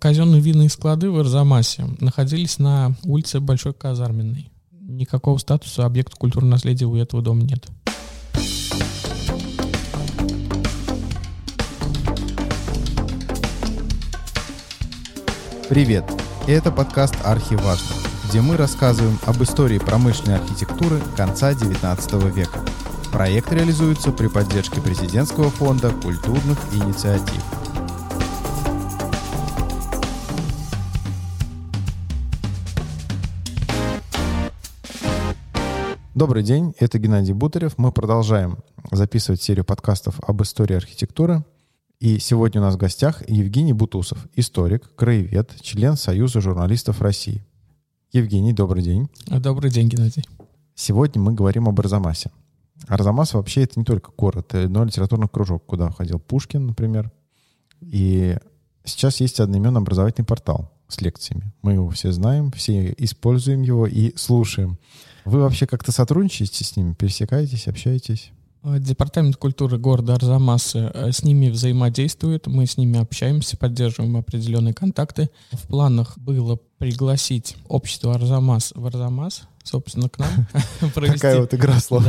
Казенные винные склады в Арзамасе находились на улице Большой Казарменной. Никакого статуса объекта культурного наследия у этого дома нет. Привет! Это подкаст «Архиважно», где мы рассказываем об истории промышленной архитектуры конца XIX века. Проект реализуется при поддержке Президентского фонда культурных инициатив – Добрый день, это Геннадий Бутарев. Мы продолжаем записывать серию подкастов об истории архитектуры. И сегодня у нас в гостях Евгений Бутусов, историк, краевед, член Союза журналистов России. Евгений, добрый день. Добрый день, Геннадий. Сегодня мы говорим об Арзамасе. Арзамас вообще это не только город, но литературный кружок, куда входил Пушкин, например. И сейчас есть одноименный образовательный портал с лекциями. Мы его все знаем, все используем его и слушаем. Вы вообще как-то сотрудничаете с ними, пересекаетесь, общаетесь? Э, Департамент культуры города Арзамаса э, с ними взаимодействует, мы с ними общаемся, поддерживаем определенные контакты. В планах было пригласить общество Арзамас в Арзамас, собственно, к нам. Такая вот игра слов.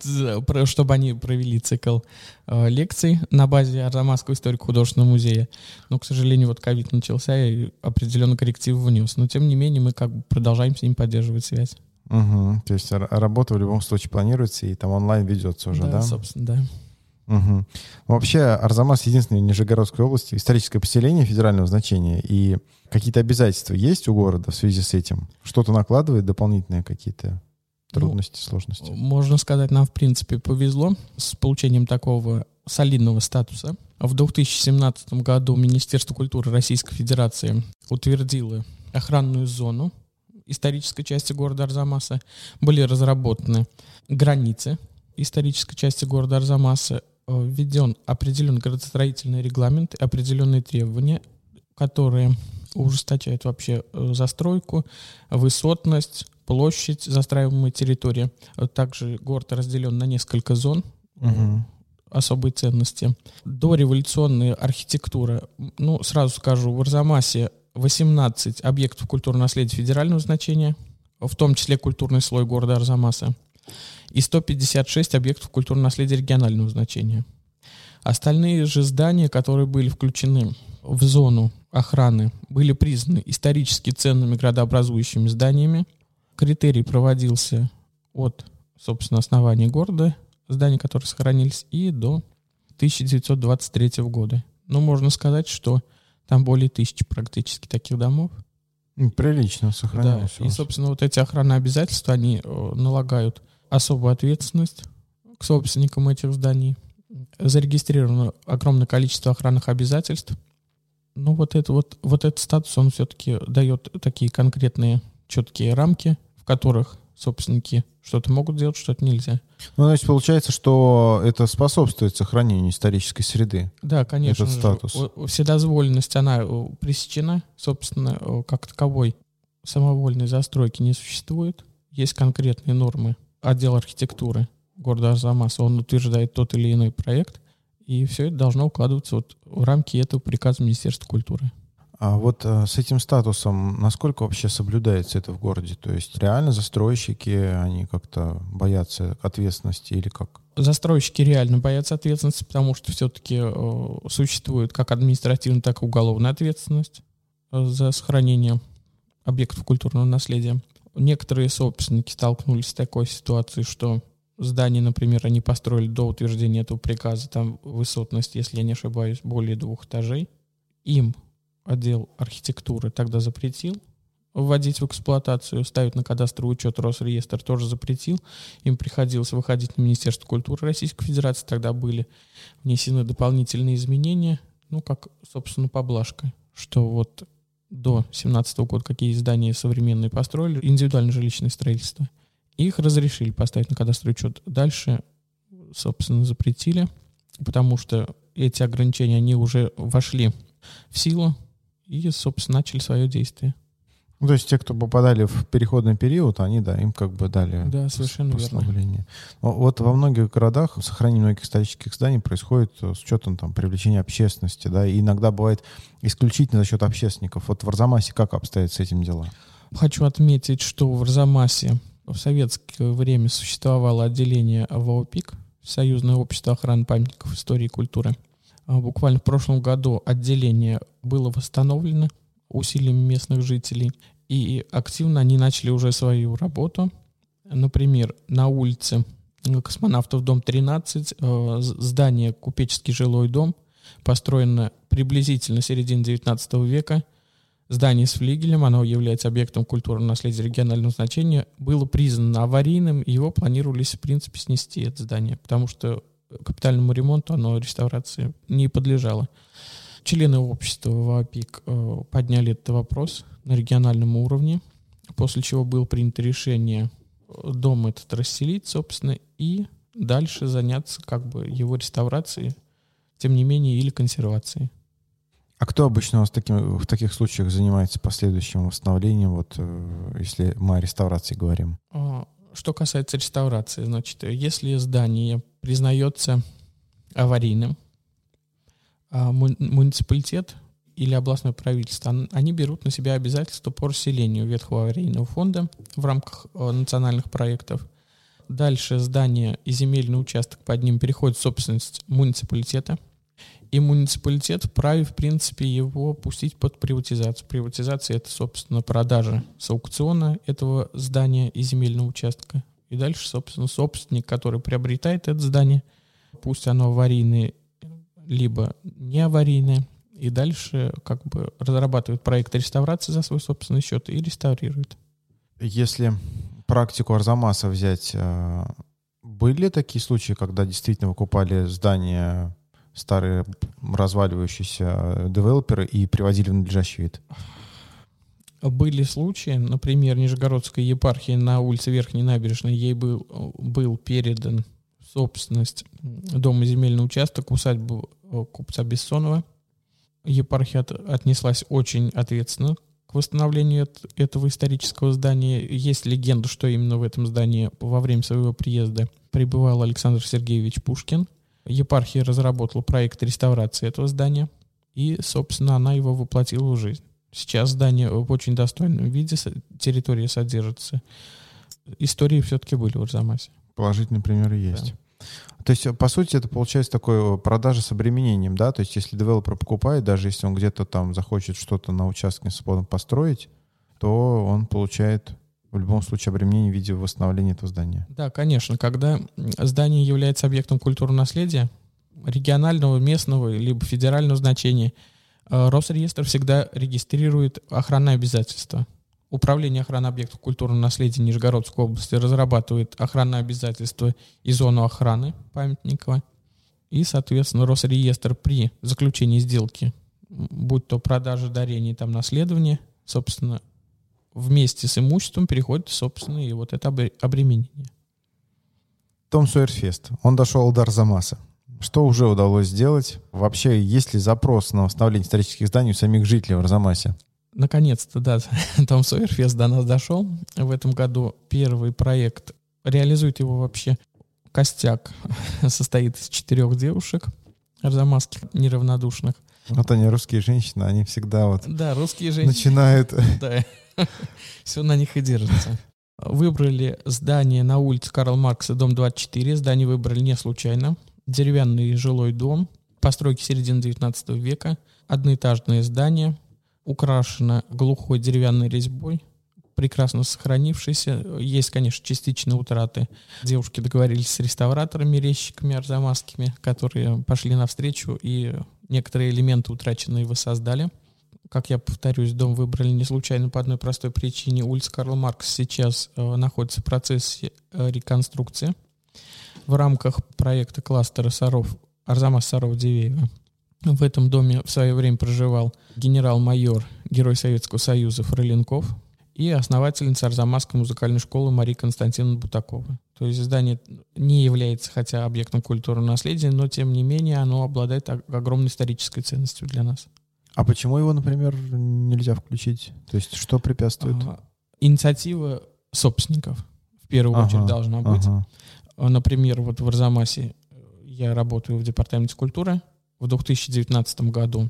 Чтобы они провели цикл э, лекций на базе Арзамасского историко-художественного музея. Но, к сожалению, вот ковид начался и определенный корректив внес. Но, тем не менее, мы как бы продолжаем с ними поддерживать связь. Угу. То есть работа в любом случае планируется, и там онлайн ведется уже, да? Да, собственно, да. Угу. Вообще Арзамас единственный в Нижегородской области историческое поселение федерального значения. И какие-то обязательства есть у города в связи с этим? Что-то накладывает дополнительные какие-то трудности, ну, сложности? Можно сказать, нам в принципе повезло с получением такого солидного статуса. В 2017 году Министерство культуры Российской Федерации утвердило охранную зону исторической части города Арзамаса, были разработаны границы исторической части города Арзамаса, э, введен определенный градостроительный регламент, определенные требования, которые ужесточают вообще э, застройку, высотность, площадь застраиваемой территории. Также город разделен на несколько зон. Угу особой ценности. Дореволюционная архитектура, ну, сразу скажу, в Арзамасе 18 объектов культурного наследия федерального значения, в том числе культурный слой города Арзамаса, и 156 объектов культурного наследия регионального значения. Остальные же здания, которые были включены в зону охраны, были признаны исторически ценными градообразующими зданиями. Критерий проводился от, собственно, основания города, зданий, которые сохранились, и до 1923 года. Но можно сказать, что там более тысячи практически таких домов. Прилично сохранилось. Да. И, собственно, вот эти охранные обязательства, они э, налагают особую ответственность к собственникам этих зданий. Зарегистрировано огромное количество охранных обязательств. Ну, вот, это, вот, вот этот статус, он все-таки дает такие конкретные четкие рамки, в которых собственники что-то могут делать, что-то нельзя. Ну, значит, получается, что это способствует сохранению исторической среды. Да, конечно. Этот статус. Же. Вседозволенность, она э, пресечена, собственно, э, как таковой самовольной застройки не существует. Есть конкретные нормы отдела архитектуры города Арзамаса, он утверждает тот или иной проект, и все это должно укладываться вот в рамки этого приказа Министерства культуры. А вот э, с этим статусом насколько вообще соблюдается это в городе? То есть реально застройщики, они как-то боятся ответственности или как? Застройщики реально боятся ответственности, потому что все-таки э, существует как административная, так и уголовная ответственность э, за сохранение объектов культурного наследия. Некоторые собственники столкнулись с такой ситуацией, что здание, например, они построили до утверждения этого приказа, там высотность, если я не ошибаюсь, более двух этажей. Им отдел архитектуры тогда запретил вводить в эксплуатацию, ставить на кадастровый учет Росреестр тоже запретил. Им приходилось выходить на Министерство культуры Российской Федерации. Тогда были внесены дополнительные изменения, ну, как, собственно, поблажка, что вот до 17 года какие здания современные построили, индивидуальное жилищное строительство. Их разрешили поставить на кадастровый учет. Дальше, собственно, запретили, потому что эти ограничения, они уже вошли в силу и, собственно, начали свое действие. Ну, то есть те, кто попадали в переходный период, они, да, им как бы дали Да, совершенно послабление. верно. Вот во многих городах сохранение многих исторических зданий происходит с учетом там привлечения общественности, да, и иногда бывает исключительно за счет общественников. Вот в Арзамасе как обстоят с этим дела? Хочу отметить, что в Арзамасе в советское время существовало отделение ВОПИК, Союзное общество охраны памятников истории и культуры. А буквально в прошлом году отделение было восстановлено, усилиями местных жителей. И активно они начали уже свою работу. Например, на улице Космонавтов, дом 13, э, здание «Купеческий жилой дом», построено приблизительно середине 19 века. Здание с флигелем, оно является объектом культурного наследия регионального значения, было признано аварийным, и его планировались, в принципе, снести, это здание, потому что капитальному ремонту оно реставрации не подлежало. Члены общества ВАПИК э, подняли этот вопрос на региональном уровне, после чего было принято решение э, дом этот расселить, собственно, и дальше заняться как бы его реставрацией, тем не менее, или консервацией. А кто обычно вас таким, в таких случаях занимается последующим восстановлением, вот э, если мы о реставрации говорим? А, что касается реставрации, значит, если здание признается аварийным, а, муниципалитет или областное правительство, они берут на себя обязательства по расселению ветхого аварийного фонда в рамках э, национальных проектов. Дальше здание и земельный участок под ним переходит в собственность муниципалитета. И муниципалитет вправе, в принципе, его пустить под приватизацию. Приватизация — это, собственно, продажа с аукциона этого здания и земельного участка. И дальше, собственно, собственник, который приобретает это здание, пусть оно аварийное либо не аварийные, и дальше как бы разрабатывают проект реставрации за свой собственный счет и реставрируют. Если практику Арзамаса взять, э, были такие случаи, когда действительно выкупали здания старые разваливающиеся девелоперы и приводили в надлежащий вид? Были случаи, например, Нижегородская епархия на улице Верхней Набережной, ей был, был передан собственность дом и земельный участок, усадьбу э, купца Бессонова. Епархия от, отнеслась очень ответственно к восстановлению этого исторического здания. Есть легенда, что именно в этом здании во время своего приезда пребывал Александр Сергеевич Пушкин. Епархия разработала проект реставрации этого здания, и, собственно, она его воплотила в жизнь. Сейчас здание в очень достойном виде, территория содержится. Истории все-таки были в Арзамасе. Положительные примеры есть. Да. То есть, по сути, это получается такое продажа с обременением, да? То есть, если девелопер покупает, даже если он где-то там захочет что-то на участке свободно построить, то он получает в любом случае обременение в виде восстановления этого здания. Да, конечно. Когда здание является объектом культурного наследия, регионального, местного, либо федерального значения, э, Росреестр всегда регистрирует охранные обязательства. Управление охраны объектов культурного наследия Нижегородской области разрабатывает охранные обязательства и зону охраны памятника. И, соответственно, Росреестр при заключении сделки, будь то продажа, дарение, там, наследование, собственно, вместе с имуществом переходит, собственно, и вот это обременение. Том Сойерфест. Он дошел до Арзамаса. Что уже удалось сделать? Вообще, есть ли запрос на восстановление исторических зданий у самих жителей в Арзамасе? Наконец-то, да, Том Сойерфест до нас дошел. В этом году первый проект. Реализует его вообще костяк. Состоит из четырех девушек арзамасских, неравнодушных. Вот они, русские женщины, они всегда вот... Да, русские женщины. Начинают... Да, все на них и держится. Выбрали здание на улице Карл Маркса, дом 24. Здание выбрали не случайно. Деревянный жилой дом, постройки середины 19 века, одноэтажное здание, украшена глухой деревянной резьбой, прекрасно сохранившейся. Есть, конечно, частичные утраты. Девушки договорились с реставраторами, резчиками арзамасскими, которые пошли навстречу и некоторые элементы утраченные воссоздали. Как я повторюсь, дом выбрали не случайно по одной простой причине. Улица Карл Маркс сейчас э, находится в процессе э, реконструкции в рамках проекта кластера Саров Арзамас Саров Дивеева. В этом доме в свое время проживал генерал-майор, герой Советского Союза Фролинков и основательница Арзамасской музыкальной школы Мария Константиновна Бутакова. То есть здание не является хотя объектом культурного наследия, но тем не менее оно обладает огромной исторической ценностью для нас. А почему его, например, нельзя включить? То есть что препятствует? Ага. Инициатива собственников в первую ага, очередь должна быть. Ага. Например, вот в Арзамасе я работаю в департаменте культуры. В 2019 году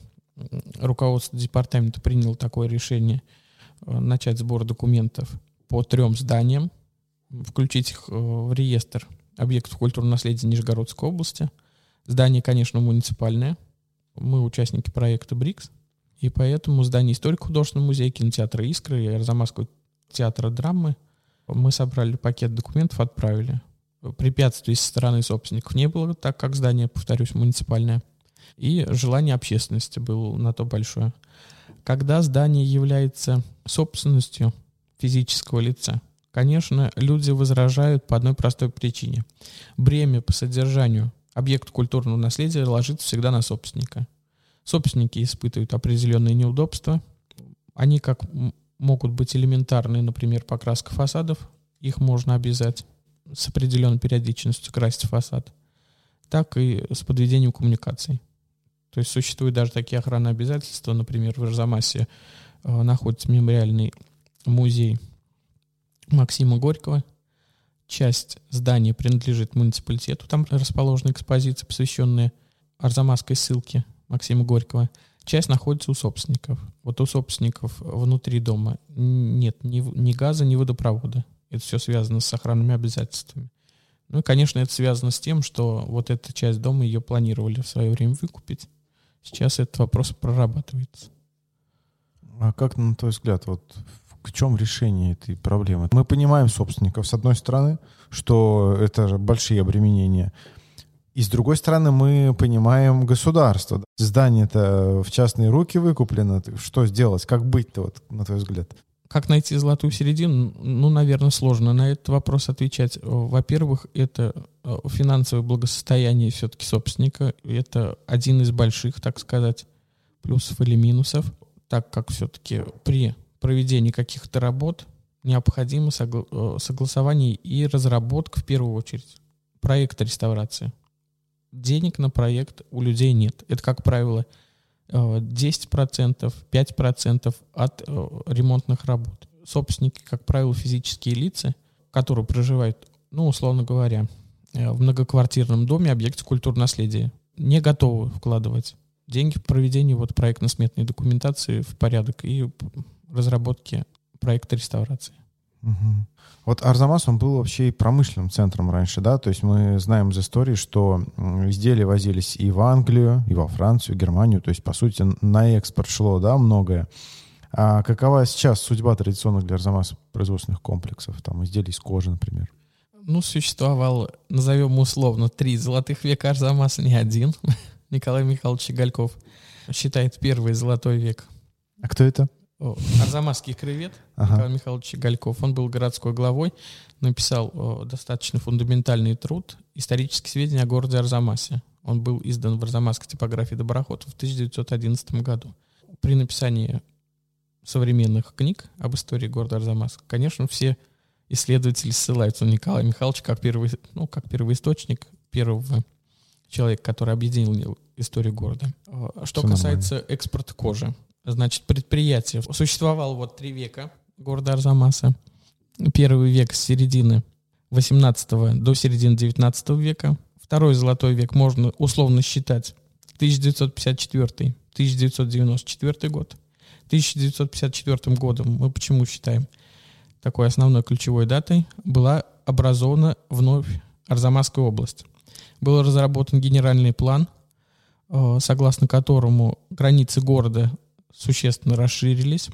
руководство департамента приняло такое решение э, начать сбор документов по трем зданиям, включить их э, в реестр объектов культурного наследия Нижегородской области. Здание, конечно, муниципальное. Мы участники проекта БРИКС. И поэтому здание историко-художественного музея, кинотеатра «Искры» и Арзамасского театра драмы мы собрали пакет документов, отправили препятствий со стороны собственников не было, так как здание, повторюсь, муниципальное. И желание общественности было на то большое. Когда здание является собственностью физического лица, конечно, люди возражают по одной простой причине. Бремя по содержанию объекта культурного наследия ложится всегда на собственника. Собственники испытывают определенные неудобства. Они как могут быть элементарные, например, покраска фасадов, их можно обязать с определенной периодичностью красить фасад, так и с подведением коммуникаций. То есть существуют даже такие охранные обязательства, например, в Арзамасе э, находится мемориальный музей Максима Горького. Часть здания принадлежит муниципалитету, там расположена экспозиция, посвященная Арзамасской ссылке Максима Горького. Часть находится у собственников. Вот у собственников внутри дома нет ни, ни газа, ни водопровода. Это все связано с охранными обязательствами. Ну и, конечно, это связано с тем, что вот эта часть дома ее планировали в свое время выкупить. Сейчас этот вопрос прорабатывается. А как, на твой взгляд, вот в чем решение этой проблемы? Мы понимаем собственников, с одной стороны, что это большие обременения. И с другой стороны, мы понимаем государство. Здание-то в частные руки выкуплено. Что сделать? Как быть-то, вот, на твой взгляд? Как найти золотую середину? Ну, наверное, сложно на этот вопрос отвечать. Во-первых, это э, финансовое благосостояние все-таки собственника. Это один из больших, так сказать, плюсов или минусов, так как все-таки при проведении каких-то работ необходимо согла- э, согласование и разработка в первую очередь проекта реставрации. Денег на проект у людей нет. Это, как правило, 10%, 5% от э, ремонтных работ. Собственники, как правило, физические лица, которые проживают, ну, условно говоря, э, в многоквартирном доме, объекте культурного наследия, не готовы вкладывать деньги в проведение вот проектно-сметной документации в порядок и разработки проекта реставрации. Угу. Вот Арзамас, он был вообще и промышленным центром раньше, да? То есть мы знаем из истории, что изделия возились и в Англию, и во Францию, и Германию. То есть, по сути, на экспорт шло, да, многое. А какова сейчас судьба традиционных для Арзамаса производственных комплексов? Там изделий из кожи, например. Ну, существовал, назовем условно, три золотых века Арзамаса, не один. Николай Михайлович Гальков считает первый золотой век. А кто это? Арзамасский кревет ага. Николай Михайлович Гальков. Он был городской главой, написал о, достаточно фундаментальный труд «Исторические сведения о городе Арзамасе». Он был издан в Арзамасской типографии Доброхотов в 1911 году. При написании современных книг об истории города Арзамас, конечно, все исследователи ссылаются на Николая Михайловича как, первый, ну, как первоисточник первого человека, который объединил историю города. Что Все касается нормально. экспорта кожи, значит, предприятие. Существовало вот три века города Арзамаса. Первый век с середины 18 до середины 19 века. Второй золотой век можно условно считать 1954-1994 год. 1954 годом мы почему считаем такой основной ключевой датой, была образована вновь Арзамасская область. Был разработан генеральный план, э, согласно которому границы города существенно расширились.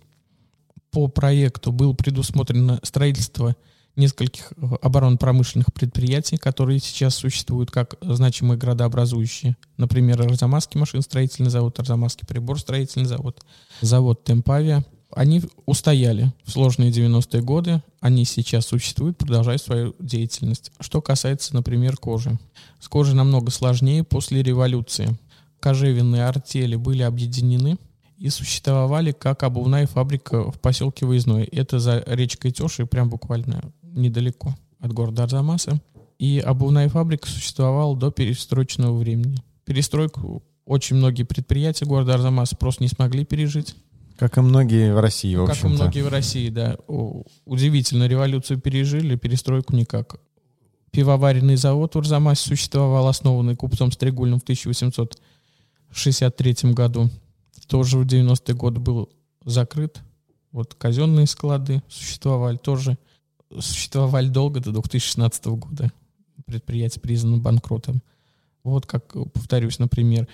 По проекту было предусмотрено строительство нескольких э, оборонно-промышленных предприятий, которые сейчас существуют как значимые градообразующие. Например, Арзамасский машиностроительный завод, Арзамасский приборстроительный завод, завод Темпавия. Они устояли в сложные 90-е годы, они сейчас существуют, продолжают свою деятельность. Что касается, например, кожи. С кожей намного сложнее после революции. Кожевенные артели были объединены – и существовали как обувная фабрика в поселке Выездной. Это за речкой Теши, прям буквально недалеко от города Арзамаса. И обувная фабрика существовала до перестроечного времени. Перестройку очень многие предприятия города Арзамас просто не смогли пережить. Как и многие в России, в Как и многие в России, да. Удивительно, революцию пережили, перестройку никак. Пивоваренный завод в Арзамасе существовал, основанный купцом Стригульным в 1863 году. Тоже в 90-е годы был закрыт. Вот казенные склады существовали тоже. Существовали долго, до 2016 года. Предприятие признано банкротом. Вот как, повторюсь, например,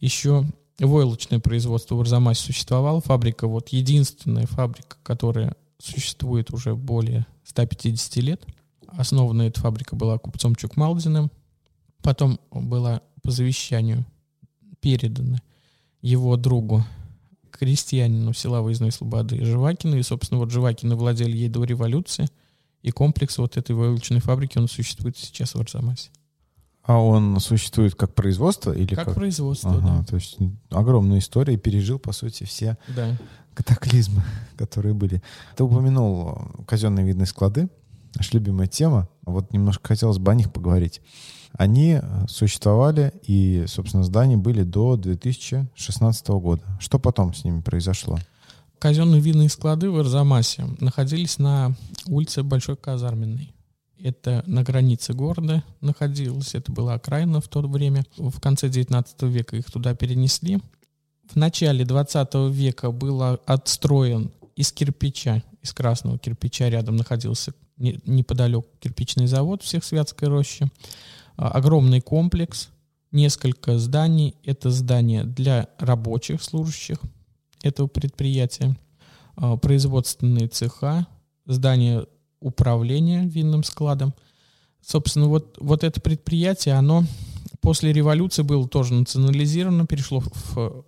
еще войлочное производство в Арзамасе существовало. Фабрика, вот единственная фабрика, которая существует уже более 150 лет. Основана эта фабрика была купцом Чукмалдиным. Потом была по завещанию передана его другу, крестьянину села Выездной Слободы Живакину. И, собственно, вот Живакины владели ей до революции. И комплекс вот этой войлочной фабрики, он существует сейчас в Арзамасе. А он существует как производство или Как, как? производство, Ага, то есть огромная история и пережил, по сути, все да. Да. катаклизмы, которые были. Ты упомянул казенные видные склады, наша любимая тема. Вот немножко хотелось бы о них поговорить. Они э, существовали, и, собственно, здания были до 2016 года. Что потом с ними произошло? Казенные винные склады в Арзамасе находились на улице Большой Казарменной. Это на границе города находилось, это была окраина в то время. В конце 19 века их туда перенесли. В начале 20 века был отстроен из кирпича, из красного кирпича рядом находился не- неподалеку кирпичный завод всех Святской рощи. А, Огромный комплекс, несколько зданий. Это здание для рабочих служащих этого предприятия, а, производственные цеха, здание управления винным складом. Собственно, вот, вот это предприятие, оно после революции было тоже национализировано, перешло в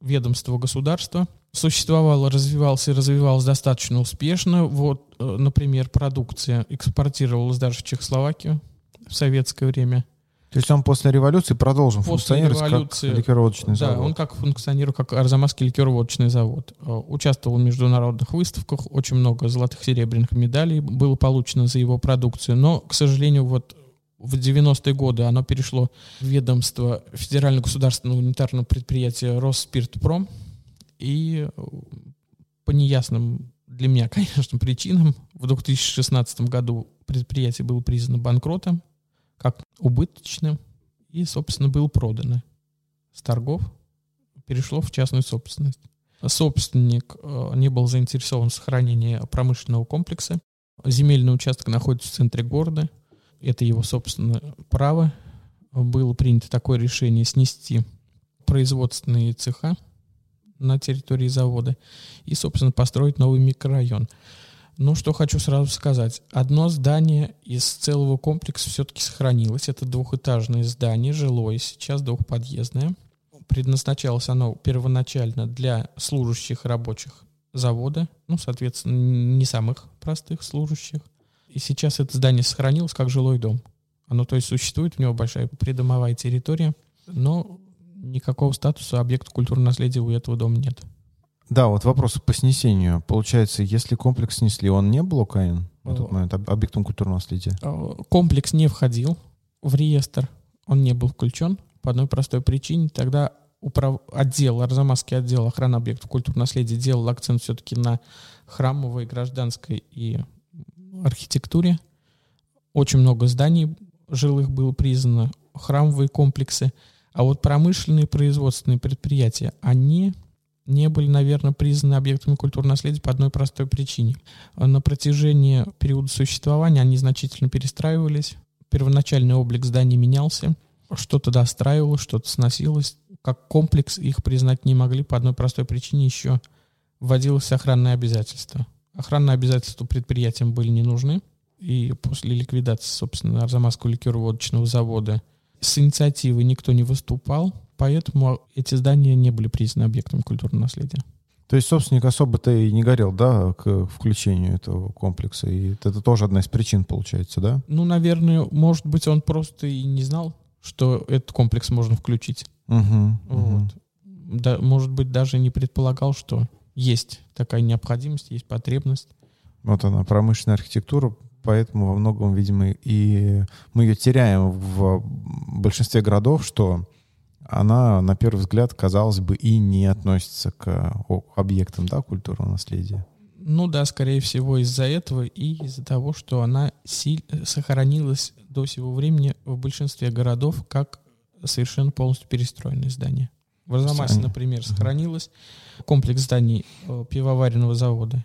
ведомство государства. Существовало, развивалось и развивалось достаточно успешно. Вот, э, например, продукция экспортировалась даже в Чехословакию в советское время. То есть он после революции продолжил После функционировать революции, как ликероводочный Да, завод. он как функционировал, как Арзамасский ликероводочный завод. Э, Участвовал в международных выставках, очень много золотых серебряных медалей было получено за его продукцию. Но, к сожалению, вот в 90-е годы оно перешло в ведомство федерально-государственного унитарного предприятия Росспиртпром. И э, по неясным для меня, конечно, причинам в 2016 году предприятие было признано банкротом, как убыточным, и, собственно, было продано с торгов, перешло в частную собственность. Собственник э, не был заинтересован в сохранении промышленного комплекса. Земельный участок находится в центре города. Это его собственное право. Было принято такое решение снести производственные цеха на территории завода и, собственно, построить новый микрорайон. Ну, что хочу сразу сказать. Одно здание из целого комплекса все-таки сохранилось. Это двухэтажное здание, жилое, сейчас двухподъездное. Предназначалось оно первоначально для служащих рабочих завода, ну, соответственно, не самых простых служащих. И сейчас это здание сохранилось как жилой дом. Оно, то есть, существует, у него большая придомовая территория, но никакого статуса объекта культурного наследия у этого дома нет. Да, вот вопрос по снесению. Получается, если комплекс снесли, он не был ОКН в О. этот момент, об- объектом культурного наследия? Э, Комплекс не входил в реестр, он не был включен по одной простой причине. Тогда управ... отдел, Арзамасский отдел охраны объектов культурного наследия делал акцент все-таки на храмовой, гражданской и архитектуре. Очень много зданий жилых было признано, храмовые комплексы. А вот промышленные производственные предприятия, они не были, наверное, признаны объектами культурного наследия по одной простой причине. На протяжении периода существования они значительно перестраивались. Первоначальный облик зданий менялся. Что-то достраивалось, что-то сносилось. Как комплекс их признать не могли по одной простой причине. Еще вводилось охранное обязательство. Охранные обязательства предприятиям были не нужны. И после ликвидации, собственно, Арзамасского ликероводочного завода с инициативой никто не выступал, поэтому эти здания не были признаны объектом культурного наследия. То есть собственник особо-то и не горел, да, к включению этого комплекса. И это тоже одна из причин, получается, да? Ну, наверное, может быть, он просто и не знал, что этот комплекс можно включить. Угу, Вот. Да, может быть, даже не предполагал, что есть такая необходимость, есть потребность. Вот она, промышленная архитектура, поэтому во многом, видимо, и мы ее теряем в большинстве городов, что она, на первый взгляд, казалось бы, и не относится к объектам да, культурного наследия. Ну да, скорее всего, из-за этого и из-за того, что она силь... сохранилась до сего времени в большинстве городов как совершенно полностью перестроенное здание. В Арзамасе, например, сохранилось комплекс зданий э, пивоваренного завода.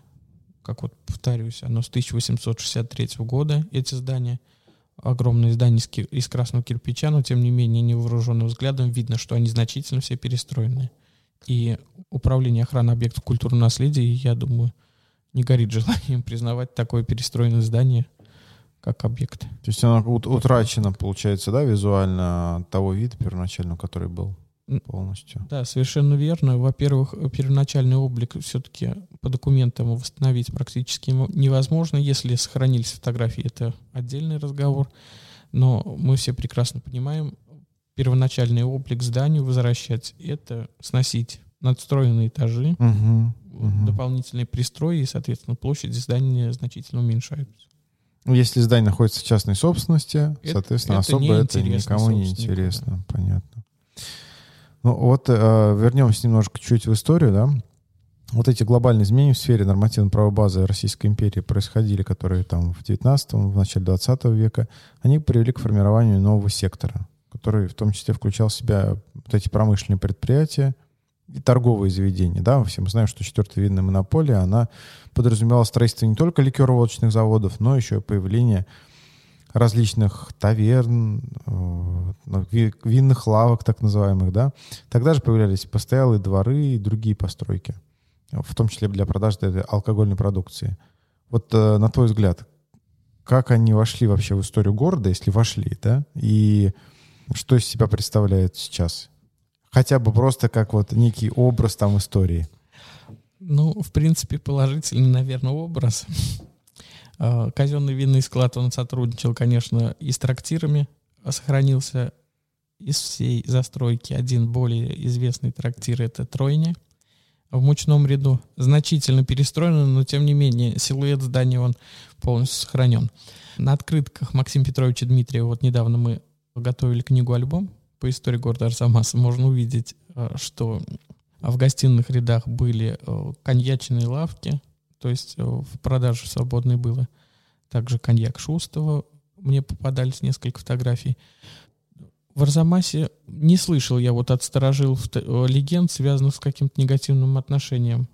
Как вот повторюсь, оно с 1863 года, эти здания. Огромные здания из красного кирпича, но тем не менее невооруженным взглядом видно, что они значительно все перестроенные. И управление охраны объектов культурного наследия, я думаю, не горит желанием признавать такое перестроенное здание как объект. То есть оно утрачено, получается, да, визуально того вида первоначального, который был полностью. Да, совершенно верно. Во-первых, первоначальный облик все-таки по документам восстановить практически невозможно. Если сохранились фотографии, это отдельный разговор. Но мы все прекрасно понимаем, первоначальный облик зданию возвращать — это сносить надстроенные этажи, угу угу. дополнительные пристрои, и, соответственно, площади здания значительно уменьшаются. Ну, если здание находится в частной собственности, это, соответственно, это особо это никому не интересно. Да. Понятно. Ну вот э, вернемся немножко чуть в историю, да. Вот эти глобальные изменения в сфере нормативно-правовой базы Российской империи происходили, которые там в 19 в начале 20 века, они привели к формированию нового сектора, который в том числе включал в себя вот эти промышленные предприятия, и торговые заведения. Да, все мы знаем, что четвертая винная монополия, она подразумевала строительство не только ликероводочных заводов, но еще и появление различных таверн, э, винных лавок, так называемых, да. Тогда же появлялись постоялые дворы и другие постройки, в том числе для продажи этой алкогольной продукции. Вот э, на твой взгляд, как они вошли вообще в историю города, если вошли, да, и что из себя представляют сейчас? Хотя бы просто как вот некий образ там истории. Ну, в принципе, положительный, наверное, образ. А, казенный винный склад, он сотрудничал, конечно, и с трактирами, сохранился из всей застройки один более известный трактир — это Тройня. В мучном ряду значительно перестроено, но тем не менее силуэт здания он полностью сохранен. На открытках Максима Петровича Дмитриева вот недавно мы готовили книгу-альбом по истории города Арзамаса можно увидеть, э, что в гостиных рядах были э, коньячные лавки, то есть э, в продаже свободной было. Также коньяк Шустова, мне попадались несколько фотографий. В Арзамасе не слышал я вот от старожил легенд, связанных с каким-то негативным отношением.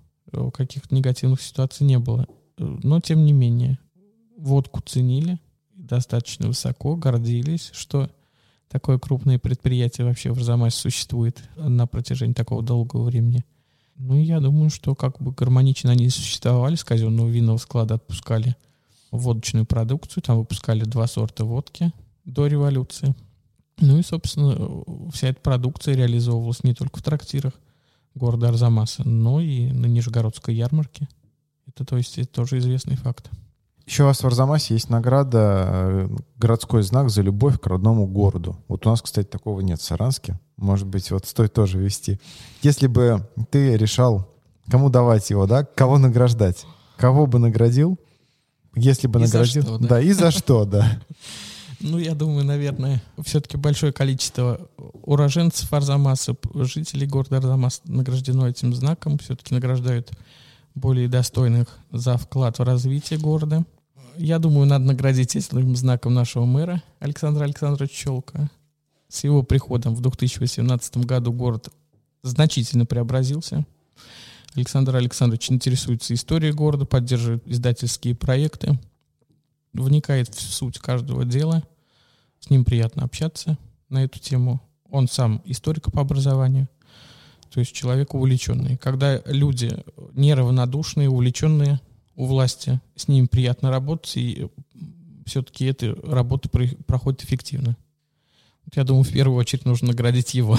Каких-то негативных ситуаций не было. Но, тем не менее, водку ценили достаточно высоко, гордились, что такое крупное предприятие вообще в Арзамасе существует на протяжении такого долгого времени. Ну, я думаю, что как бы гармонично они существовали, с казенного винного склада отпускали водочную продукцию, там выпускали два сорта водки до революции. Ну и, собственно, вся эта продукция реализовывалась не только в трактирах города Арзамаса, но и на Нижегородской ярмарке. Это, то есть, это тоже известный факт. Еще у вас в Арзамасе есть награда, э, городской знак за любовь к родному городу. Вот у нас, кстати, такого нет в Саранске. Может быть, вот стоит тоже вести. Если бы ты решал, кому давать его, да, кого награждать, кого бы наградил, если бы и наградил... Что, да? да, и за что, да. Ну, я думаю, наверное, все-таки большое количество уроженцев Арзамаса, жителей города Арзамас награждено этим знаком, все-таки награждают более достойных за вклад в развитие города я думаю, надо наградить этим знаком нашего мэра Александра Александровича Челка. С его приходом в 2018 году город значительно преобразился. Александр Александрович интересуется историей города, поддерживает издательские проекты, вникает в суть каждого дела. С ним приятно общаться на эту тему. Он сам историк по образованию, то есть человек увлеченный. Когда люди неравнодушные, увлеченные у власти, с ними приятно работать, и все-таки эта работа проходит эффективно. Я думаю, в первую очередь нужно наградить его.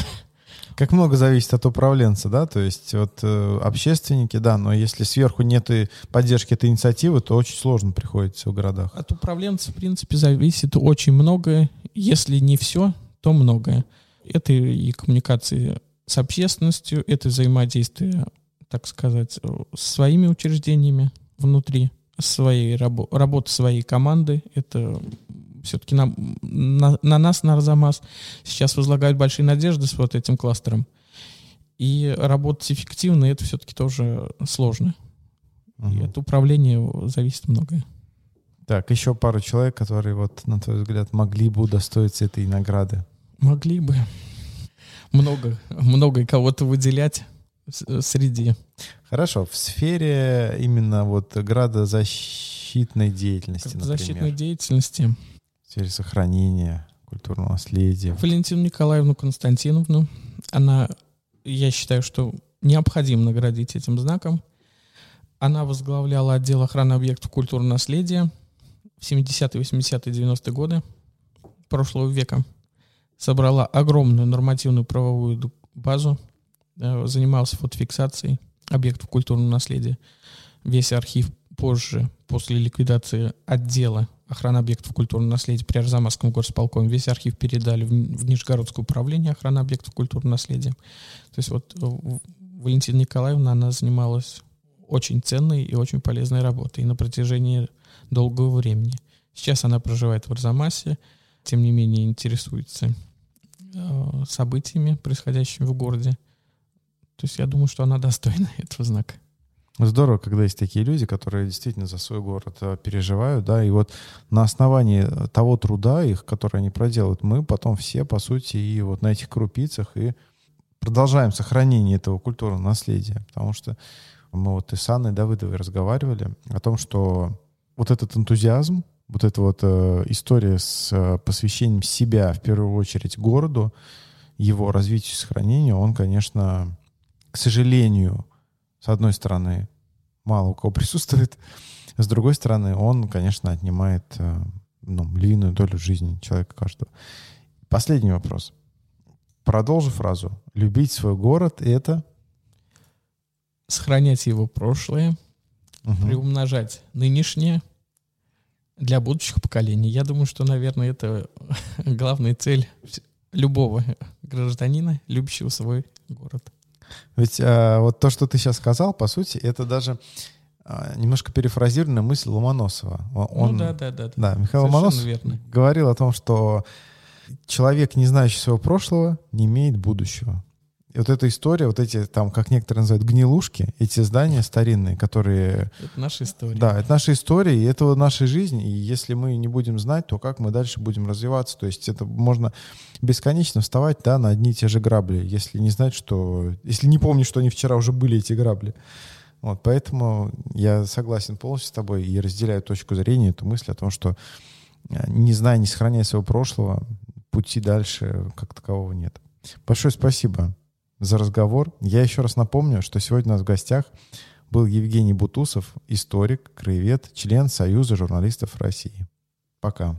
Как много зависит от управленца, да, то есть вот э, общественники, да, но если сверху нет и поддержки этой инициативы, то очень сложно приходится в городах. От управленца, в принципе, зависит очень многое. Если не все, то многое. Это и коммуникации с общественностью, это взаимодействие, так сказать, с своими учреждениями, внутри своей рабо- работы своей команды. Это все-таки на, на, на нас, на Арзамас, сейчас возлагают большие надежды с вот этим кластером. И работать эффективно, это все-таки тоже сложно. Угу. И от управления зависит многое. Так, еще пару человек, которые, вот, на твой взгляд, могли бы удостоиться этой награды. Могли бы. Много, много кого-то выделять среди. Хорошо. В сфере именно вот градозащитной деятельности, Защитной деятельности. В сфере сохранения культурного наследия. Валентину Николаевну Константиновну. Она, я считаю, что необходимо наградить этим знаком. Она возглавляла отдел охраны объектов культурного наследия в 70-е, 80-е, 90-е годы прошлого века. Собрала огромную нормативную правовую базу, э, занимался фотофиксацией объектов культурного наследия. Весь архив позже, после ликвидации отдела охраны объектов культурного наследия при Арзамасском горсполкоме, весь архив передали в, в Нижегородское управление охраны объектов культурного наследия. То есть вот э, Валентина Николаевна, она занималась очень ценной и очень полезной работой на протяжении долгого времени. Сейчас она проживает в Арзамасе, тем не менее интересуется э, событиями, происходящими в городе. То есть я думаю, что она достойна этого знака. Здорово, когда есть такие люди, которые действительно за свой город э, переживают, да, и вот на основании того труда их, который они проделают, мы потом все, по сути, и вот на этих крупицах и продолжаем сохранение этого культурного наследия, потому что мы вот и с Анной Давыдовой разговаривали о том, что вот этот энтузиазм, вот эта вот э, история с э, посвящением себя в первую очередь городу, его развитию и сохранению, он, конечно, к сожалению, с одной стороны, мало у кого присутствует, с другой стороны, он, конечно, отнимает э, ну, львиную долю жизни человека каждого. Последний вопрос. Продолжу фразу. Любить свой город — это сохранять его прошлое, угу. приумножать нынешнее для будущих поколений. Я думаю, что, наверное, это главная цель любого гражданина, любящего свой город. Ведь а, вот то, что ты сейчас сказал, по сути, это даже а, немножко перефразированная мысль Ломоносова. Ну Он, ну да, да, да. Да, Михаил Ломоносов верно. говорил о том, что человек, не знающий своего прошлого, не имеет будущего. И вот эта история, вот эти, там, как некоторые называют, гнилушки, эти здания старинные, которые... Это наша история. Да, это наша история, и это наша жизнь. И если мы не будем знать, то как мы дальше будем развиваться? То есть это можно бесконечно вставать да, на одни и те же грабли, если не знать, что... Если не помнить, что они вчера уже были, эти грабли. Вот, поэтому я согласен полностью с тобой и разделяю точку зрения, эту мысль о том, что э, не зная, не сохраняя своего прошлого, пути дальше как такового нет. Большое спасибо за разговор. Я еще раз напомню, что сегодня у нас в гостях был Евгений Бутусов, историк, краевед, член Союза журналистов России. Пока.